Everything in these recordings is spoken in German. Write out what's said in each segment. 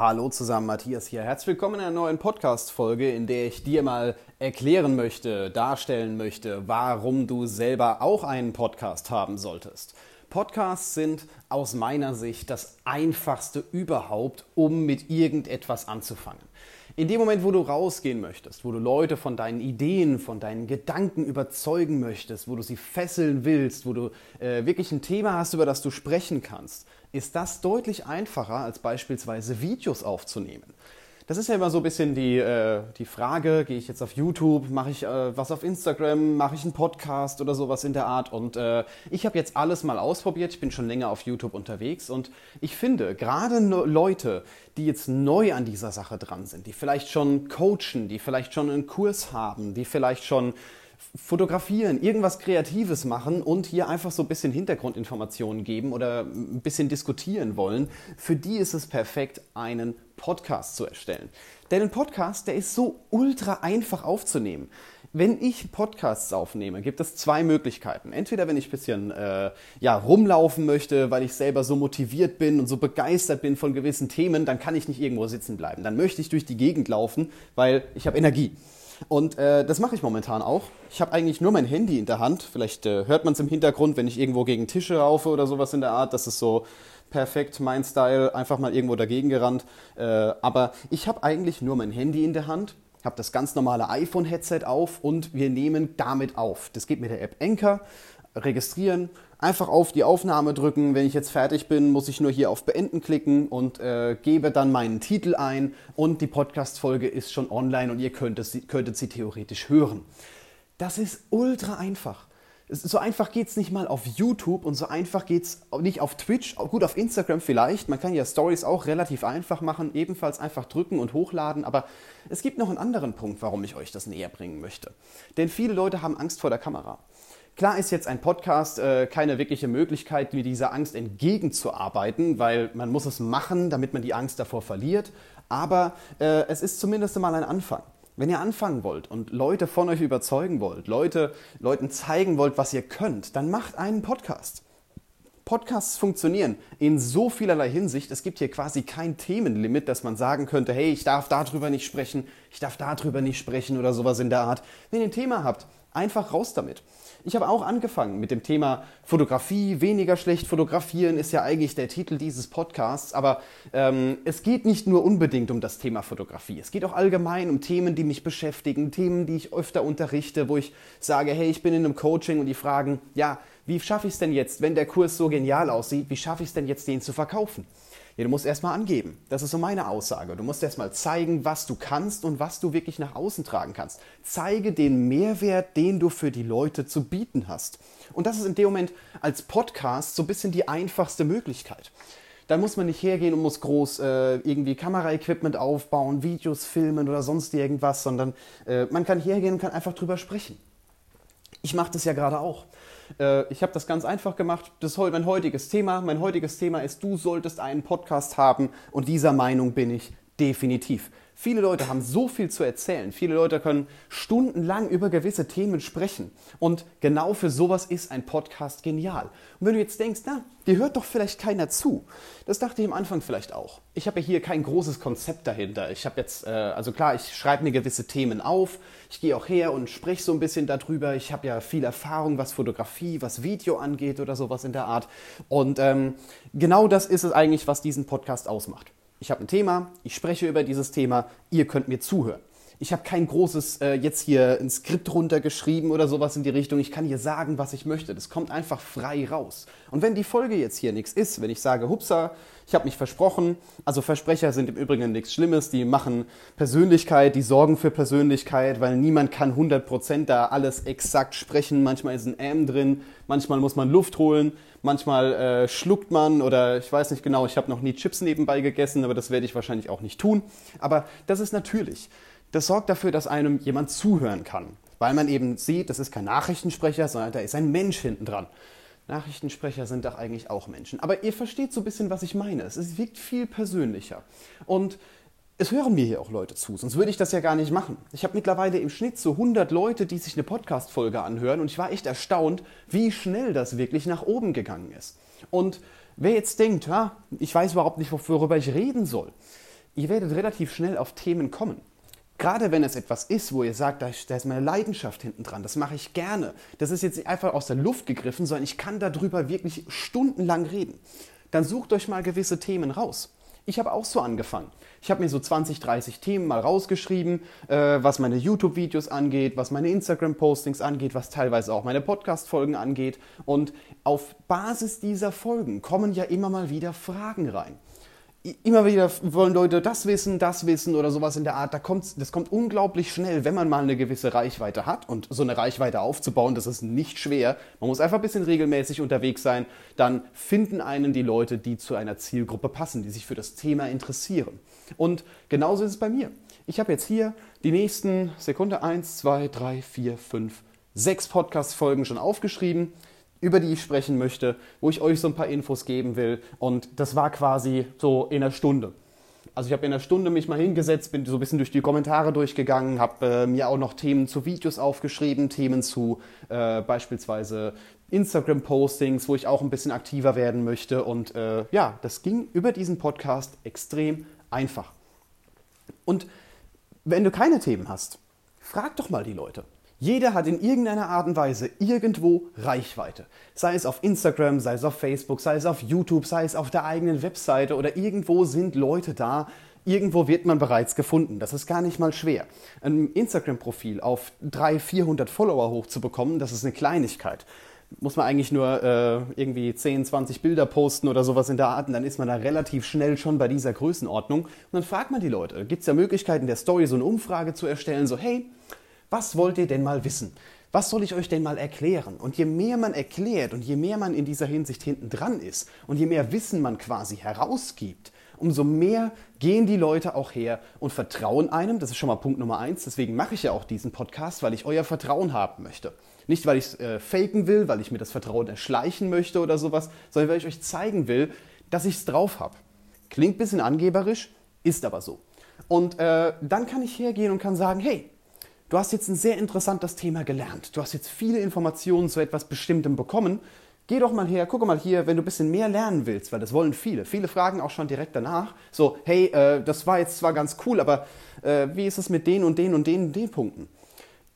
Hallo zusammen, Matthias hier. Herzlich willkommen in einer neuen Podcast-Folge, in der ich dir mal erklären möchte, darstellen möchte, warum du selber auch einen Podcast haben solltest. Podcasts sind aus meiner Sicht das einfachste überhaupt, um mit irgendetwas anzufangen. In dem Moment, wo du rausgehen möchtest, wo du Leute von deinen Ideen, von deinen Gedanken überzeugen möchtest, wo du sie fesseln willst, wo du äh, wirklich ein Thema hast, über das du sprechen kannst, ist das deutlich einfacher, als beispielsweise Videos aufzunehmen. Das ist ja immer so ein bisschen die, äh, die Frage, gehe ich jetzt auf YouTube, mache ich äh, was auf Instagram, mache ich einen Podcast oder sowas in der Art. Und äh, ich habe jetzt alles mal ausprobiert, ich bin schon länger auf YouTube unterwegs und ich finde, gerade Leute, die jetzt neu an dieser Sache dran sind, die vielleicht schon coachen, die vielleicht schon einen Kurs haben, die vielleicht schon fotografieren, irgendwas Kreatives machen und hier einfach so ein bisschen Hintergrundinformationen geben oder ein bisschen diskutieren wollen, für die ist es perfekt, einen Podcast zu erstellen. Denn ein Podcast, der ist so ultra einfach aufzunehmen. Wenn ich Podcasts aufnehme, gibt es zwei Möglichkeiten. Entweder wenn ich ein bisschen äh, ja, rumlaufen möchte, weil ich selber so motiviert bin und so begeistert bin von gewissen Themen, dann kann ich nicht irgendwo sitzen bleiben. Dann möchte ich durch die Gegend laufen, weil ich habe Energie. Und äh, das mache ich momentan auch. Ich habe eigentlich nur mein Handy in der Hand. Vielleicht äh, hört man es im Hintergrund, wenn ich irgendwo gegen Tische raufe oder sowas in der Art. Das ist so perfekt mein Style, einfach mal irgendwo dagegen gerannt. Äh, aber ich habe eigentlich nur mein Handy in der Hand, habe das ganz normale iPhone-Headset auf und wir nehmen damit auf. Das geht mit der App Anchor. Registrieren, einfach auf die Aufnahme drücken. Wenn ich jetzt fertig bin, muss ich nur hier auf Beenden klicken und äh, gebe dann meinen Titel ein und die Podcast-Folge ist schon online und ihr könntet sie, könntet sie theoretisch hören. Das ist ultra einfach. So einfach geht es nicht mal auf YouTube und so einfach geht es nicht auf Twitch. Gut, auf Instagram vielleicht. Man kann ja Stories auch relativ einfach machen, ebenfalls einfach drücken und hochladen. Aber es gibt noch einen anderen Punkt, warum ich euch das näher bringen möchte. Denn viele Leute haben Angst vor der Kamera. Klar ist jetzt ein Podcast äh, keine wirkliche Möglichkeit, wie dieser Angst entgegenzuarbeiten, weil man muss es machen, damit man die Angst davor verliert. Aber äh, es ist zumindest mal ein Anfang. Wenn ihr anfangen wollt und Leute von euch überzeugen wollt, Leute, Leuten zeigen wollt, was ihr könnt, dann macht einen Podcast. Podcasts funktionieren in so vielerlei Hinsicht. Es gibt hier quasi kein Themenlimit, dass man sagen könnte, hey, ich darf darüber nicht sprechen, ich darf darüber nicht sprechen oder sowas in der Art. Wenn ihr ein Thema habt, einfach raus damit. Ich habe auch angefangen mit dem Thema Fotografie, weniger schlecht fotografieren ist ja eigentlich der Titel dieses Podcasts, aber ähm, es geht nicht nur unbedingt um das Thema Fotografie. Es geht auch allgemein um Themen, die mich beschäftigen, Themen, die ich öfter unterrichte, wo ich sage, hey, ich bin in einem Coaching und die fragen, ja, wie schaffe ich es denn jetzt, wenn der Kurs so genial aussieht, wie schaffe ich es denn jetzt, den zu verkaufen? Ja, du musst erstmal angeben. Das ist so meine Aussage. Du musst erstmal zeigen, was du kannst und was du wirklich nach außen tragen kannst. Zeige den Mehrwert, den du für die Leute zu bieten hast. Und das ist in dem Moment als Podcast so ein bisschen die einfachste Möglichkeit. Da muss man nicht hergehen und muss groß äh, irgendwie Kameraequipment aufbauen, Videos filmen oder sonst irgendwas, sondern äh, man kann hergehen und kann einfach drüber sprechen. Ich mache das ja gerade auch. Äh, ich habe das ganz einfach gemacht. Das ist mein heutiges Thema. Mein heutiges Thema ist, du solltest einen Podcast haben und dieser Meinung bin ich definitiv. Viele Leute haben so viel zu erzählen. Viele Leute können stundenlang über gewisse Themen sprechen. Und genau für sowas ist ein Podcast genial. Und wenn du jetzt denkst, na, dir hört doch vielleicht keiner zu. Das dachte ich am Anfang vielleicht auch. Ich habe ja hier kein großes Konzept dahinter. Ich habe jetzt, äh, also klar, ich schreibe mir gewisse Themen auf. Ich gehe auch her und spreche so ein bisschen darüber. Ich habe ja viel Erfahrung, was Fotografie, was Video angeht oder sowas in der Art. Und ähm, genau das ist es eigentlich, was diesen Podcast ausmacht ich habe ein Thema, ich spreche über dieses Thema, ihr könnt mir zuhören. Ich habe kein großes äh, jetzt hier ein Skript runtergeschrieben oder sowas in die Richtung. Ich kann hier sagen, was ich möchte. Das kommt einfach frei raus. Und wenn die Folge jetzt hier nichts ist, wenn ich sage, hupsa, ich habe mich versprochen, also Versprecher sind im Übrigen nichts Schlimmes, die machen Persönlichkeit, die sorgen für Persönlichkeit, weil niemand kann 100% da alles exakt sprechen. Manchmal ist ein M drin, manchmal muss man Luft holen, manchmal äh, schluckt man oder ich weiß nicht genau, ich habe noch nie Chips nebenbei gegessen, aber das werde ich wahrscheinlich auch nicht tun. Aber das ist natürlich. Das sorgt dafür, dass einem jemand zuhören kann, weil man eben sieht, das ist kein Nachrichtensprecher, sondern da ist ein Mensch hinten dran. Nachrichtensprecher sind doch eigentlich auch Menschen. Aber ihr versteht so ein bisschen, was ich meine. Es wirkt viel persönlicher. Und es hören mir hier auch Leute zu, sonst würde ich das ja gar nicht machen. Ich habe mittlerweile im Schnitt so 100 Leute, die sich eine Podcast-Folge anhören und ich war echt erstaunt, wie schnell das wirklich nach oben gegangen ist. Und wer jetzt denkt, ja, ich weiß überhaupt nicht, worüber ich reden soll, ihr werdet relativ schnell auf Themen kommen. Gerade wenn es etwas ist, wo ihr sagt, da ist meine Leidenschaft hinten dran, das mache ich gerne. Das ist jetzt nicht einfach aus der Luft gegriffen, sondern ich kann darüber wirklich stundenlang reden. Dann sucht euch mal gewisse Themen raus. Ich habe auch so angefangen. Ich habe mir so 20, 30 Themen mal rausgeschrieben, äh, was meine YouTube-Videos angeht, was meine Instagram-Postings angeht, was teilweise auch meine Podcast-Folgen angeht. Und auf Basis dieser Folgen kommen ja immer mal wieder Fragen rein immer wieder wollen Leute das wissen, das wissen oder sowas in der Art. Da das kommt unglaublich schnell, wenn man mal eine gewisse Reichweite hat. Und so eine Reichweite aufzubauen, das ist nicht schwer. Man muss einfach ein bisschen regelmäßig unterwegs sein. Dann finden einen die Leute, die zu einer Zielgruppe passen, die sich für das Thema interessieren. Und genauso ist es bei mir. Ich habe jetzt hier die nächsten Sekunde 1, 2, 3, 4, 5, 6 Podcast-Folgen schon aufgeschrieben über die ich sprechen möchte, wo ich euch so ein paar Infos geben will. Und das war quasi so in einer Stunde. Also ich habe in einer Stunde mich mal hingesetzt, bin so ein bisschen durch die Kommentare durchgegangen, habe äh, mir auch noch Themen zu Videos aufgeschrieben, Themen zu äh, beispielsweise Instagram-Postings, wo ich auch ein bisschen aktiver werden möchte. Und äh, ja, das ging über diesen Podcast extrem einfach. Und wenn du keine Themen hast, frag doch mal die Leute. Jeder hat in irgendeiner Art und Weise irgendwo Reichweite. Sei es auf Instagram, sei es auf Facebook, sei es auf YouTube, sei es auf der eigenen Webseite oder irgendwo sind Leute da. Irgendwo wird man bereits gefunden. Das ist gar nicht mal schwer. Ein Instagram-Profil auf 300, 400 Follower hochzubekommen, das ist eine Kleinigkeit. Muss man eigentlich nur äh, irgendwie 10, 20 Bilder posten oder sowas in der Art und dann ist man da relativ schnell schon bei dieser Größenordnung. Und dann fragt man die Leute, gibt es ja Möglichkeiten der Story so eine Umfrage zu erstellen, so hey, was wollt ihr denn mal wissen? Was soll ich euch denn mal erklären? Und je mehr man erklärt und je mehr man in dieser Hinsicht hinten dran ist und je mehr Wissen man quasi herausgibt, umso mehr gehen die Leute auch her und vertrauen einem. Das ist schon mal Punkt Nummer eins. Deswegen mache ich ja auch diesen Podcast, weil ich euer Vertrauen haben möchte. Nicht, weil ich es äh, faken will, weil ich mir das Vertrauen erschleichen möchte oder sowas, sondern weil ich euch zeigen will, dass ich es drauf habe. Klingt ein bisschen angeberisch, ist aber so. Und äh, dann kann ich hergehen und kann sagen, hey, Du hast jetzt ein sehr interessantes Thema gelernt. Du hast jetzt viele Informationen zu etwas Bestimmtem bekommen. Geh doch mal her, guck mal hier, wenn du ein bisschen mehr lernen willst, weil das wollen viele. Viele fragen auch schon direkt danach. So, hey, äh, das war jetzt zwar ganz cool, aber äh, wie ist es mit den und den und den und den Punkten?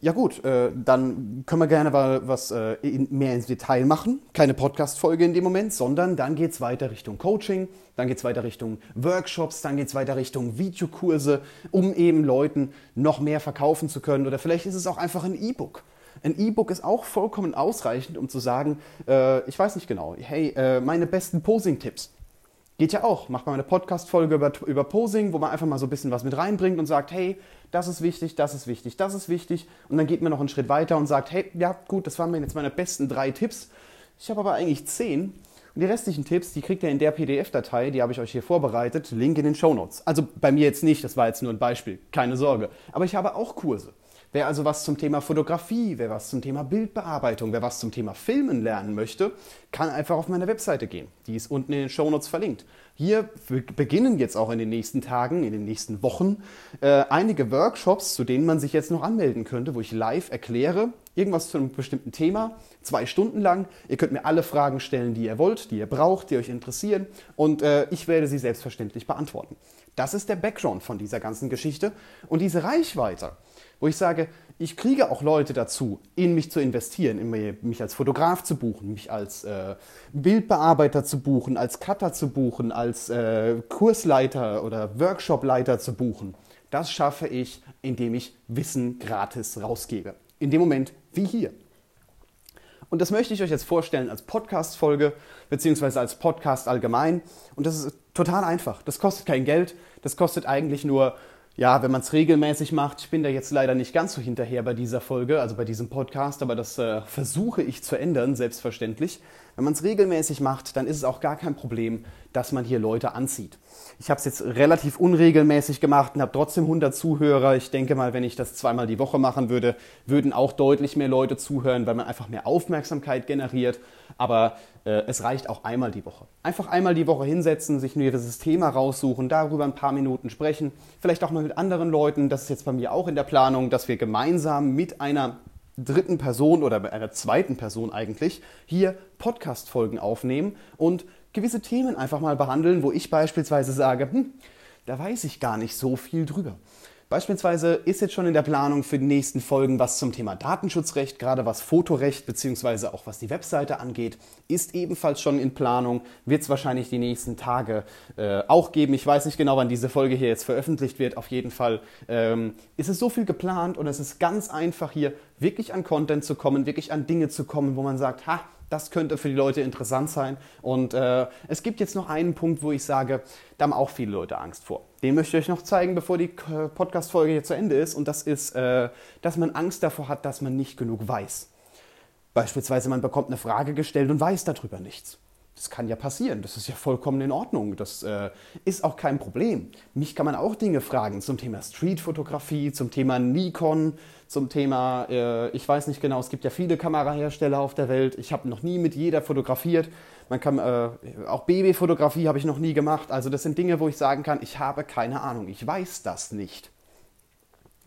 Ja gut, äh, dann können wir gerne mal was äh, in, mehr ins Detail machen. Keine Podcast-Folge in dem Moment, sondern dann geht es weiter Richtung Coaching, dann geht es weiter Richtung Workshops, dann geht es weiter Richtung Videokurse, um eben Leuten noch mehr verkaufen zu können. Oder vielleicht ist es auch einfach ein E-Book. Ein E-Book ist auch vollkommen ausreichend, um zu sagen, äh, ich weiß nicht genau, hey, äh, meine besten Posing-Tipps. Geht ja auch. Macht mal eine Podcast-Folge über, über Posing, wo man einfach mal so ein bisschen was mit reinbringt und sagt, hey, das ist wichtig, das ist wichtig, das ist wichtig. Und dann geht man noch einen Schritt weiter und sagt, hey, ja gut, das waren jetzt meine besten drei Tipps. Ich habe aber eigentlich zehn. Und die restlichen Tipps, die kriegt ihr in der PDF-Datei, die habe ich euch hier vorbereitet, Link in den Show Notes. Also bei mir jetzt nicht, das war jetzt nur ein Beispiel, keine Sorge. Aber ich habe auch Kurse. Wer also was zum Thema Fotografie, wer was zum Thema Bildbearbeitung, wer was zum Thema Filmen lernen möchte, kann einfach auf meine Webseite gehen. Die ist unten in den Shownotes verlinkt. Hier beginnen jetzt auch in den nächsten Tagen, in den nächsten Wochen äh, einige Workshops, zu denen man sich jetzt noch anmelden könnte, wo ich live erkläre, irgendwas zu einem bestimmten Thema, zwei Stunden lang. Ihr könnt mir alle Fragen stellen, die ihr wollt, die ihr braucht, die euch interessieren und äh, ich werde sie selbstverständlich beantworten. Das ist der Background von dieser ganzen Geschichte und diese Reichweite wo ich sage, ich kriege auch Leute dazu, in mich zu investieren, in mich als Fotograf zu buchen, mich als äh, Bildbearbeiter zu buchen, als Cutter zu buchen, als äh, Kursleiter oder Workshopleiter zu buchen. Das schaffe ich, indem ich Wissen gratis rausgebe. In dem Moment wie hier. Und das möchte ich euch jetzt vorstellen als Podcast-Folge, beziehungsweise als Podcast allgemein. Und das ist total einfach. Das kostet kein Geld. Das kostet eigentlich nur ja, wenn man es regelmäßig macht, ich bin da jetzt leider nicht ganz so hinterher bei dieser Folge, also bei diesem Podcast, aber das äh, versuche ich zu ändern, selbstverständlich. Wenn man es regelmäßig macht, dann ist es auch gar kein Problem, dass man hier Leute anzieht. Ich habe es jetzt relativ unregelmäßig gemacht und habe trotzdem 100 Zuhörer. Ich denke mal, wenn ich das zweimal die Woche machen würde, würden auch deutlich mehr Leute zuhören, weil man einfach mehr Aufmerksamkeit generiert. Aber äh, es reicht auch einmal die Woche. Einfach einmal die Woche hinsetzen, sich nur dieses Thema raussuchen, darüber ein paar Minuten sprechen. Vielleicht auch mal mit anderen Leuten. Das ist jetzt bei mir auch in der Planung, dass wir gemeinsam mit einer dritten Person oder bei einer zweiten Person eigentlich hier Podcast-Folgen aufnehmen und gewisse Themen einfach mal behandeln, wo ich beispielsweise sage, hm, da weiß ich gar nicht so viel drüber. Beispielsweise ist jetzt schon in der Planung für die nächsten Folgen was zum Thema Datenschutzrecht, gerade was Fotorecht bzw. auch was die Webseite angeht, ist ebenfalls schon in Planung, wird es wahrscheinlich die nächsten Tage äh, auch geben. Ich weiß nicht genau, wann diese Folge hier jetzt veröffentlicht wird. Auf jeden Fall ähm, ist es so viel geplant und es ist ganz einfach hier wirklich an Content zu kommen, wirklich an Dinge zu kommen, wo man sagt, ha, das könnte für die Leute interessant sein. Und äh, es gibt jetzt noch einen Punkt, wo ich sage, da haben auch viele Leute Angst vor. Den möchte ich euch noch zeigen, bevor die Podcast-Folge hier zu Ende ist. Und das ist, äh, dass man Angst davor hat, dass man nicht genug weiß. Beispielsweise, man bekommt eine Frage gestellt und weiß darüber nichts. Das kann ja passieren, das ist ja vollkommen in Ordnung, das äh, ist auch kein Problem. Mich kann man auch Dinge fragen zum Thema Streetfotografie, zum Thema Nikon, zum Thema, äh, ich weiß nicht genau, es gibt ja viele Kamerahersteller auf der Welt, ich habe noch nie mit jeder fotografiert, man kann, äh, auch Babyfotografie habe ich noch nie gemacht, also das sind Dinge, wo ich sagen kann, ich habe keine Ahnung, ich weiß das nicht.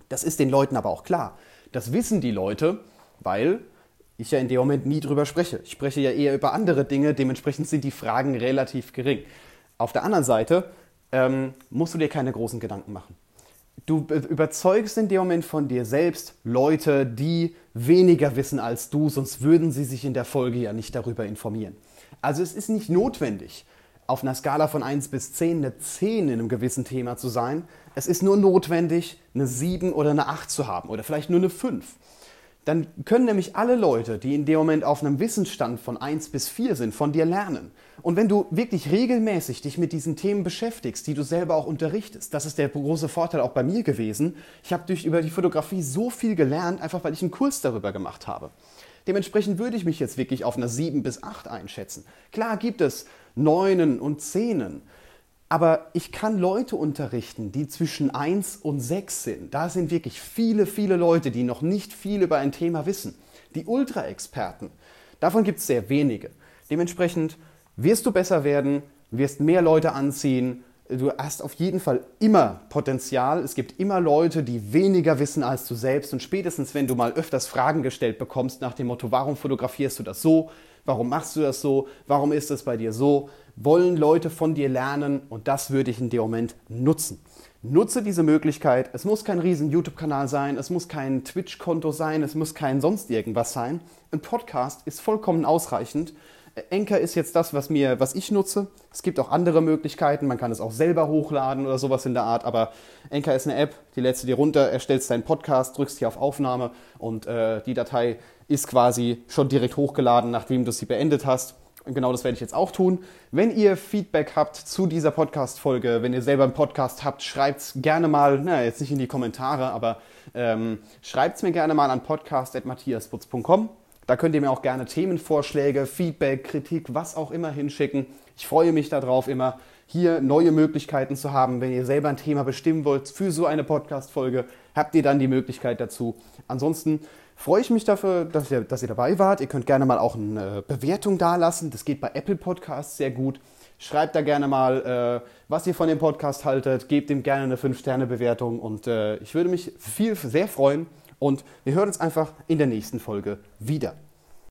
Das ist den Leuten aber auch klar. Das wissen die Leute, weil ich ja in dem Moment nie drüber spreche. Ich spreche ja eher über andere Dinge, dementsprechend sind die Fragen relativ gering. Auf der anderen Seite ähm, musst du dir keine großen Gedanken machen. Du überzeugst in dem Moment von dir selbst Leute, die weniger wissen als du, sonst würden sie sich in der Folge ja nicht darüber informieren. Also es ist nicht notwendig, auf einer Skala von 1 bis 10 eine 10 in einem gewissen Thema zu sein. Es ist nur notwendig, eine 7 oder eine 8 zu haben oder vielleicht nur eine 5 dann können nämlich alle Leute, die in dem Moment auf einem Wissensstand von 1 bis 4 sind, von dir lernen. Und wenn du wirklich regelmäßig dich mit diesen Themen beschäftigst, die du selber auch unterrichtest, das ist der große Vorteil auch bei mir gewesen. Ich habe durch über die Fotografie so viel gelernt, einfach weil ich einen Kurs darüber gemacht habe. Dementsprechend würde ich mich jetzt wirklich auf einer 7 bis 8 einschätzen. Klar gibt es Neunen und Zehnen, aber ich kann Leute unterrichten, die zwischen 1 und 6 sind. Da sind wirklich viele, viele Leute, die noch nicht viel über ein Thema wissen. Die Ultra-Experten, davon gibt es sehr wenige. Dementsprechend wirst du besser werden, wirst mehr Leute anziehen. Du hast auf jeden Fall immer Potenzial. Es gibt immer Leute, die weniger wissen als du selbst. Und spätestens, wenn du mal öfters Fragen gestellt bekommst nach dem Motto, warum fotografierst du das so? Warum machst du das so? Warum ist es bei dir so? wollen Leute von dir lernen und das würde ich in dem Moment nutzen. Nutze diese Möglichkeit. Es muss kein riesen YouTube-Kanal sein, es muss kein Twitch-Konto sein, es muss kein sonst irgendwas sein. Ein Podcast ist vollkommen ausreichend. Enker ist jetzt das, was, mir, was ich nutze. Es gibt auch andere Möglichkeiten. Man kann es auch selber hochladen oder sowas in der Art. Aber Enker ist eine App, die lädst du dir runter, erstellst deinen Podcast, drückst hier auf Aufnahme und äh, die Datei ist quasi schon direkt hochgeladen, nachdem du sie beendet hast. Genau das werde ich jetzt auch tun. Wenn ihr Feedback habt zu dieser Podcast-Folge, wenn ihr selber einen Podcast habt, schreibt es gerne mal, na, jetzt nicht in die Kommentare, aber ähm, schreibt es mir gerne mal an podcast.matthiasputz.com. Da könnt ihr mir auch gerne Themenvorschläge, Feedback, Kritik, was auch immer hinschicken. Ich freue mich darauf, immer hier neue Möglichkeiten zu haben. Wenn ihr selber ein Thema bestimmen wollt für so eine Podcast-Folge, habt ihr dann die Möglichkeit dazu. Ansonsten freue ich mich dafür, dass ihr, dass ihr dabei wart. Ihr könnt gerne mal auch eine Bewertung dalassen. Das geht bei Apple Podcasts sehr gut. Schreibt da gerne mal, äh, was ihr von dem Podcast haltet. Gebt ihm gerne eine 5-Sterne-Bewertung und äh, ich würde mich viel, sehr freuen. Und wir hören uns einfach in der nächsten Folge wieder.